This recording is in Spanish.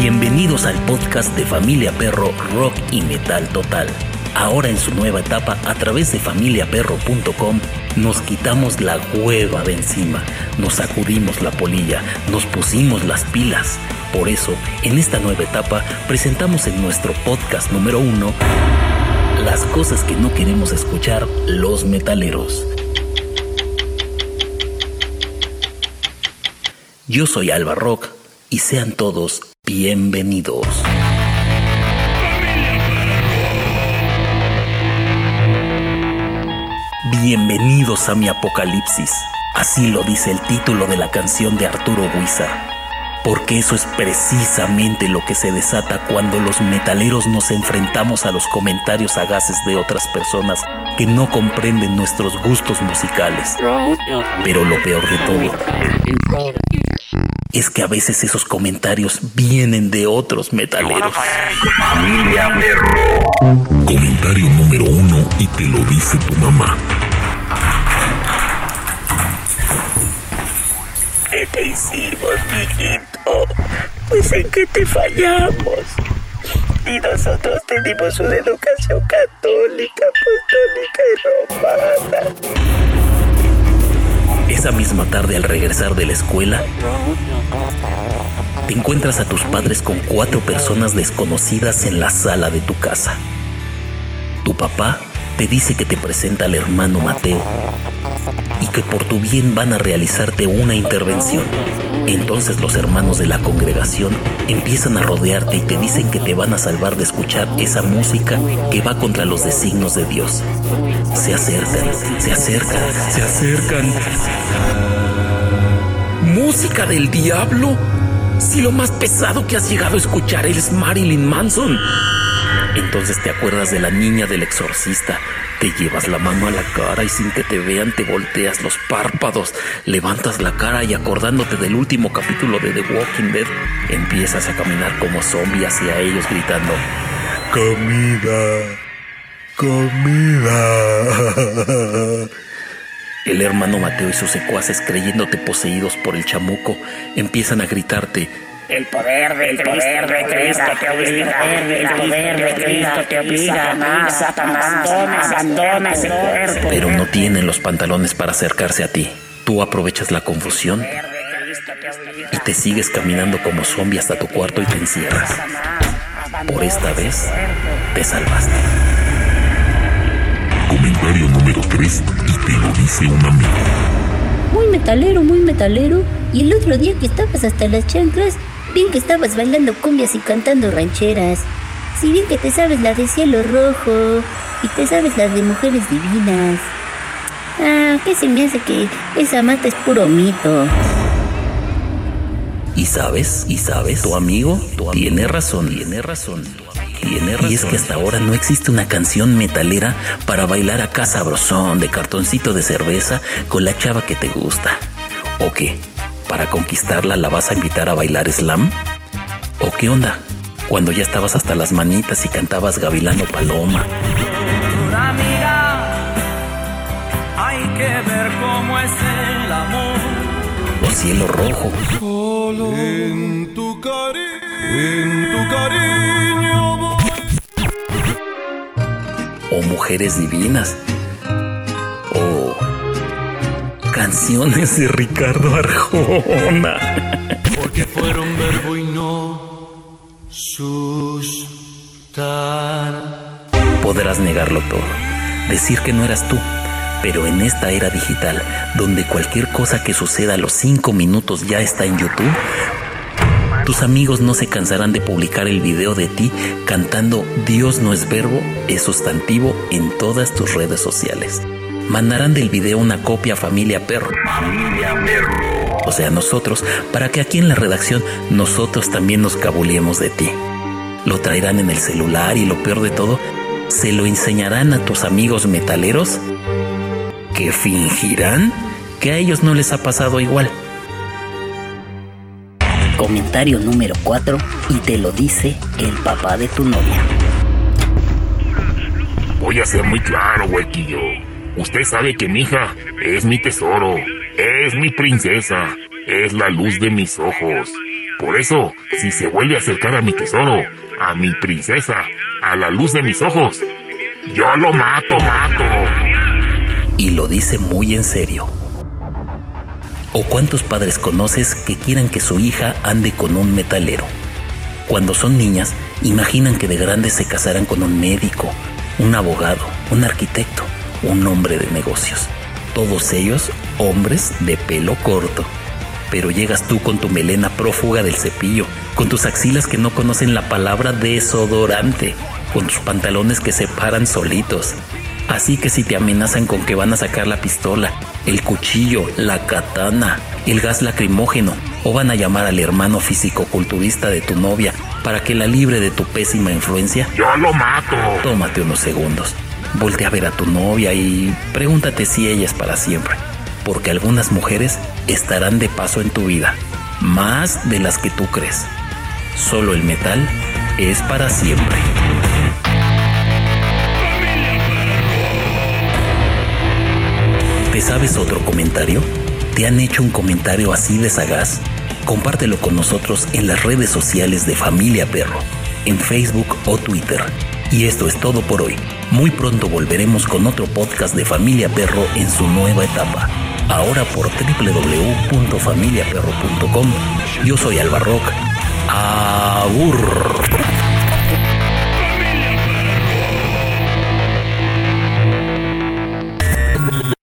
Bienvenidos al podcast de Familia Perro Rock y Metal Total. Ahora en su nueva etapa a través de familiaperro.com nos quitamos la hueva de encima, nos sacudimos la polilla, nos pusimos las pilas. Por eso, en esta nueva etapa presentamos en nuestro podcast número uno las cosas que no queremos escuchar los metaleros. Yo soy Alba Rock y sean todos bienvenidos. Bienvenidos a mi apocalipsis. Así lo dice el título de la canción de Arturo Buizar. Porque eso es precisamente lo que se desata cuando los metaleros nos enfrentamos a los comentarios sagaces de otras personas que no comprenden nuestros gustos musicales. Pero lo peor de todo es que a veces esos comentarios vienen de otros metaleros. Comentario número uno y te lo dice tu mamá. ¿Qué te hicimos, mijito? Pues en qué te fallamos. Y nosotros tenemos una educación católica, apostólica y romana. Esa misma tarde al regresar de la escuela, te encuentras a tus padres con cuatro personas desconocidas en la sala de tu casa. Tu papá te dice que te presenta al hermano Mateo y que por tu bien van a realizarte una intervención. Entonces los hermanos de la congregación empiezan a rodearte y te dicen que te van a salvar de escuchar esa música que va contra los designos de Dios. Se acercan, se acercan, se acercan. ¿Música del diablo? Si lo más pesado que has llegado a escuchar es Marilyn Manson. Entonces te acuerdas de la niña del exorcista. Te llevas la mano a la cara y sin que te vean te volteas los párpados, levantas la cara y acordándote del último capítulo de The Walking Dead, empiezas a caminar como zombie hacia ellos gritando, Comida, comida. El hermano Mateo y sus secuaces, creyéndote poseídos por el chamuco, empiezan a gritarte, El poder del poder de Cristo te obliga, el poder de Cristo te obliga, Satanás, Satanás, abandona ese cuerpo. pero no tienen los pantalones para acercarse a ti. Tú aprovechas la confusión y te sigues caminando como zombie hasta tu cuarto y te encierras. Por esta vez, te salvaste. Comentario número 3 y te lo dice un amigo. Muy metalero, muy metalero. Y el otro día que estabas hasta las chanclas, bien que estabas bailando cumbias y cantando rancheras. Si bien que te sabes la de cielo rojo y te sabes la de mujeres divinas. Ah, que se me hace que esa mata es puro mito. Y sabes, y sabes, tu amigo, tiene razón, tiene razón. Tiene razón. Y es que hasta ahora no existe una canción metalera para bailar acá sabrosón de cartoncito de cerveza con la chava que te gusta. ¿O qué? ¿Para conquistarla la vas a invitar a bailar slam? ¿O qué onda? Cuando ya estabas hasta las manitas y cantabas Gavilano Paloma. amiga, hay que ver cómo es el amor. O Cielo Rojo. En tu cariño, en tu cariño o Mujeres Divinas, canciones de Ricardo Arjona. Porque fueron verbo y no sustar. Podrás negarlo todo, decir que no eras tú, pero en esta era digital, donde cualquier cosa que suceda a los 5 minutos ya está en YouTube, tus amigos no se cansarán de publicar el video de ti cantando Dios no es verbo, es sustantivo en todas tus redes sociales. Mandarán del video una copia a Familia Perro. O sea, nosotros, para que aquí en la redacción nosotros también nos cabuleemos de ti. Lo traerán en el celular y lo peor de todo, se lo enseñarán a tus amigos metaleros que fingirán que a ellos no les ha pasado igual. Comentario número 4 y te lo dice el papá de tu novia. Voy a ser muy claro, huequillo. Usted sabe que mi hija es mi tesoro, es mi princesa, es la luz de mis ojos. Por eso, si se vuelve a acercar a mi tesoro, a mi princesa, a la luz de mis ojos, yo lo mato, mato. Y lo dice muy en serio. ¿O cuántos padres conoces que quieran que su hija ande con un metalero? Cuando son niñas, imaginan que de grandes se casarán con un médico, un abogado, un arquitecto, un hombre de negocios. Todos ellos hombres de pelo corto. Pero llegas tú con tu melena prófuga del cepillo, con tus axilas que no conocen la palabra desodorante, con tus pantalones que se paran solitos. Así que si te amenazan con que van a sacar la pistola, el cuchillo, la katana, el gas lacrimógeno, o van a llamar al hermano físico-culturista de tu novia para que la libre de tu pésima influencia, Yo lo mato. tómate unos segundos. Voltea a ver a tu novia y pregúntate si ella es para siempre. Porque algunas mujeres estarán de paso en tu vida, más de las que tú crees. Solo el metal es para siempre. ¿Te sabes otro comentario? ¿Te han hecho un comentario así de sagaz? Compártelo con nosotros en las redes sociales de Familia Perro, en Facebook o Twitter. Y esto es todo por hoy. Muy pronto volveremos con otro podcast de Familia Perro en su nueva etapa. Ahora por www.familiaperro.com. Yo soy Alba Rock.